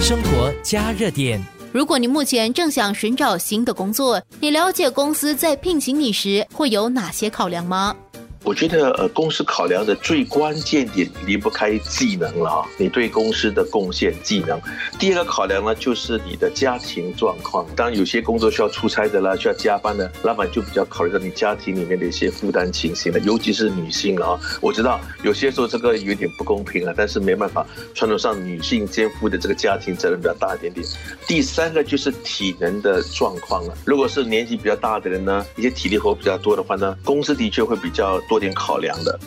生活加热点。如果你目前正想寻找新的工作，你了解公司在聘请你时会有哪些考量吗？我觉得呃，公司考量的最关键点离不开技能了啊，你对公司的贡献技能。第二个考量呢，就是你的家庭状况。当然，有些工作需要出差的啦，需要加班的，老板就比较考虑到你家庭里面的一些负担情形了，尤其是女性啊。我知道有些时候这个有点不公平啊，但是没办法，传统上女性肩负的这个家庭责任比较大一点点。第三个就是体能的状况了。如果是年纪比较大的人呢，一些体力活比较多的话呢，公司的确会比较。多点考量的，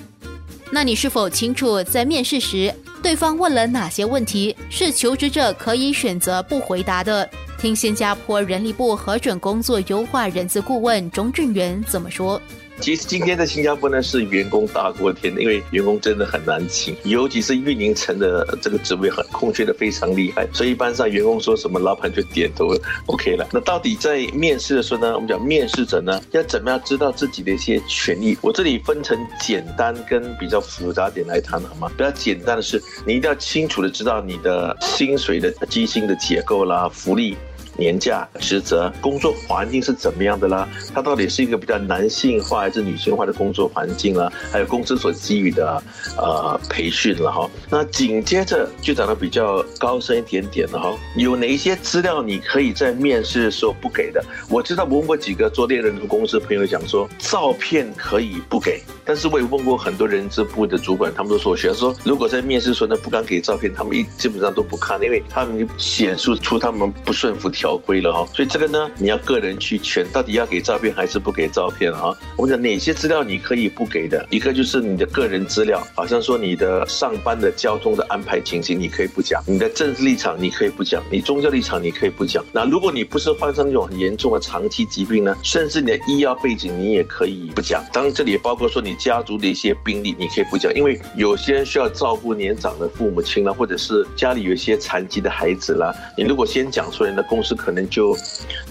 那你是否清楚在面试时对方问了哪些问题是求职者可以选择不回答的？听新加坡人力部核准工作优化人资顾问钟俊元怎么说。其实今天在新加坡呢是员工大过天，因为员工真的很难请，尤其是运营层的这个职位很空缺的非常厉害，所以一般上员工说什么，老板就点头 OK 了。那到底在面试的时候呢，我们讲面试者呢要怎么样知道自己的一些权利？我这里分成简单跟比较复杂点来谈好吗？比较简单的是，你一定要清楚的知道你的薪水的基薪的结构啦，福利。年假、职责、工作环境是怎么样的啦？它到底是一个比较男性化还是女性化的工作环境啦？还有公司所给予的呃培训了哈。那紧接着就讲的比较高深一点点了哈。有哪一些资料你可以在面试的时候不给的？我知道我问过几个做猎人的公司朋友讲说，照片可以不给。但是我也问过很多人资部的主管，他们都说，学说如果在面试时候呢不敢给照片，他们一基本上都不看，因为他们显示出他们不顺服条规了哈。所以这个呢，你要个人去选，到底要给照片还是不给照片啊？我们讲哪些资料你可以不给的，一个就是你的个人资料，好像说你的上班的交通的安排情形，你可以不讲；你的政治立场你可以不讲；你宗教立场你可以不讲。那如果你不是患上那种很严重的长期疾病呢，甚至你的医药背景你也可以不讲。当然这里也包括说你。家族的一些病例，你可以不讲，因为有些人需要照顾年长的父母亲啦，或者是家里有一些残疾的孩子啦。你如果先讲出来，那公司可能就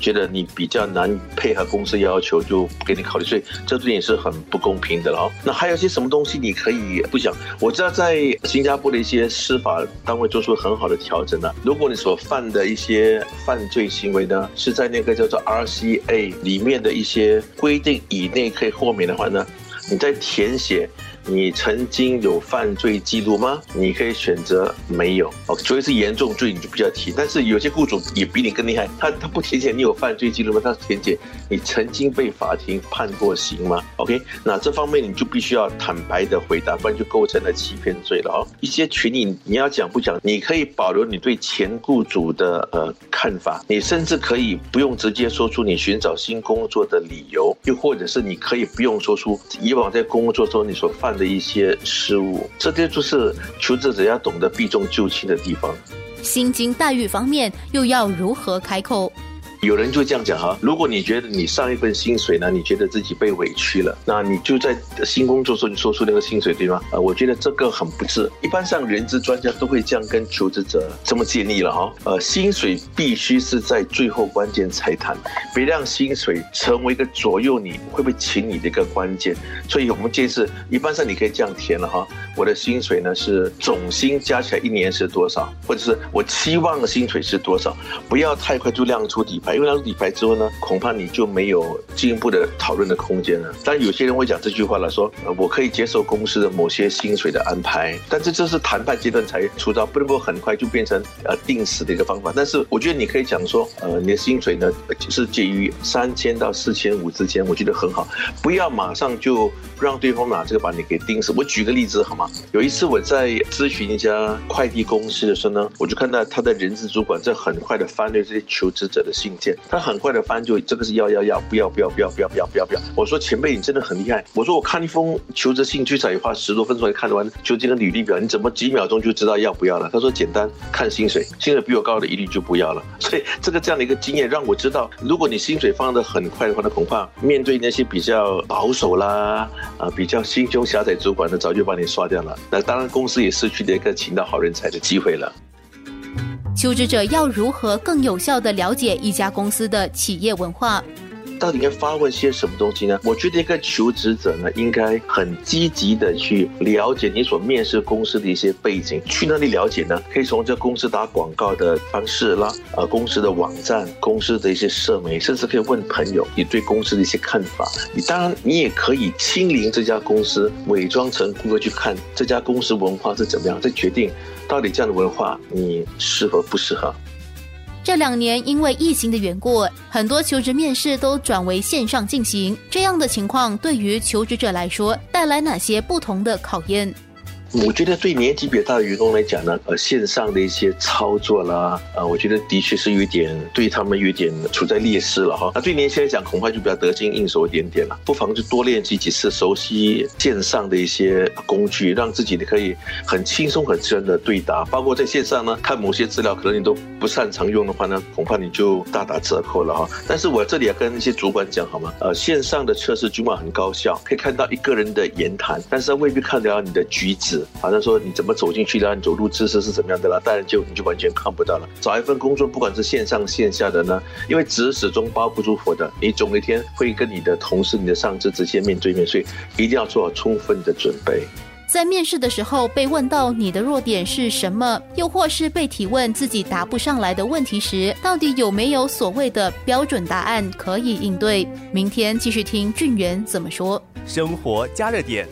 觉得你比较难配合公司要求，就不给你考虑。所以这点也是很不公平的了。那还有些什么东西你可以不讲？我知道在新加坡的一些司法单位做出很好的调整了。如果你所犯的一些犯罪行为呢，是在那个叫做 RCA 里面的一些规定以内可以豁免的话呢？你在填写。你曾经有犯罪记录吗？你可以选择没有。哦，所以是严重罪你就不要提。但是有些雇主也比你更厉害，他他不填写你有犯罪记录吗？他填写你曾经被法庭判过刑吗？OK，那这方面你就必须要坦白的回答，不然就构成了欺骗罪了哦。一些群里你要讲不讲？你可以保留你对前雇主的呃看法，你甚至可以不用直接说出你寻找新工作的理由，又或者是你可以不用说出以往在工作中你所犯。的一些失误，这些就是求职者要懂得避重就轻的地方。薪金待遇方面，又要如何开口？有人就这样讲哈，如果你觉得你上一份薪水呢，你觉得自己被委屈了，那你就在新工作时候你说出那个薪水对吗？呃，我觉得这个很不智。一般上人资专家都会这样跟求职者这么建议了哈。呃，薪水必须是在最后关键才谈，别让薪水成为一个左右你会不会请你的一个关键。所以我们建议是，一般上你可以这样填了哈。我的薪水呢是总薪加起来一年是多少，或者是我期望的薪水是多少？不要太快就亮出底牌。因为当底牌之后呢，恐怕你就没有进一步的讨论的空间了。但有些人会讲这句话了，说我可以接受公司的某些薪水的安排，但是这是谈判阶段才出招，不能够很快就变成呃定死的一个方法。但是我觉得你可以讲说，呃，你的薪水呢是介于三千到四千五之间，我觉得很好，不要马上就让对方拿这个把你给定死。我举个例子好吗？有一次我在咨询一家快递公司的时候呢，我就看到他的人事主管在很快的翻阅这些求职者的信。他很快的翻就这个是要要要不要不要不要不要不要不要不要。我说前辈你真的很厉害。我说我看一封求职信最少也花十多分钟才看完求职的履历表，你怎么几秒钟就知道要不要了？他说简单，看薪水，薪水比我高的一律就不要了。所以这个这样的一个经验让我知道，如果你薪水放的很快的话，那恐怕面对那些比较保守啦啊比较心胸狭窄主管呢，早就把你刷掉了。那当然公司也失去了一个请到好人才的机会了。求职者要如何更有效地了解一家公司的企业文化？到底应该发问些什么东西呢？我觉得一个求职者呢，应该很积极的去了解你所面试公司的一些背景。去哪里了解呢？可以从这公司打广告的方式啦，呃，公司的网站、公司的一些社媒，甚至可以问朋友你对公司的一些看法。你当然你也可以亲临这家公司，伪装成顾客去看这家公司文化是怎么样，再决定到底这样的文化你适合不适合。这两年因为疫情的缘故，很多求职面试都转为线上进行。这样的情况对于求职者来说，带来哪些不同的考验？我觉得对年纪比较大的员工来讲呢，呃，线上的一些操作啦，呃，我觉得的确是有点对他们有点处在劣势了哈。那对年轻人来讲，恐怕就比较得心应手一点点了。不妨就多练习几次，熟悉线上的一些工具，让自己可以很轻松、很自然的对答。包括在线上呢，看某些资料，可能你都不擅长用的话呢，恐怕你就大打折扣了哈。但是我这里要跟一些主管讲好吗？呃，线上的测试尽管很高效，可以看到一个人的言谈，但是未必看得了你的举止。好像说你怎么走进去的，你走路姿势是怎么样的啦，当然就你就完全看不到了。找一份工作，不管是线上线下的呢，因为纸始终包不住火的，你总有一天会跟你的同事、你的上司直接面对面，所以一定要做好充分的准备。在面试的时候被问到你的弱点是什么，又或是被提问自己答不上来的问题时，到底有没有所谓的标准答案可以应对？明天继续听俊元怎么说。生活加热点。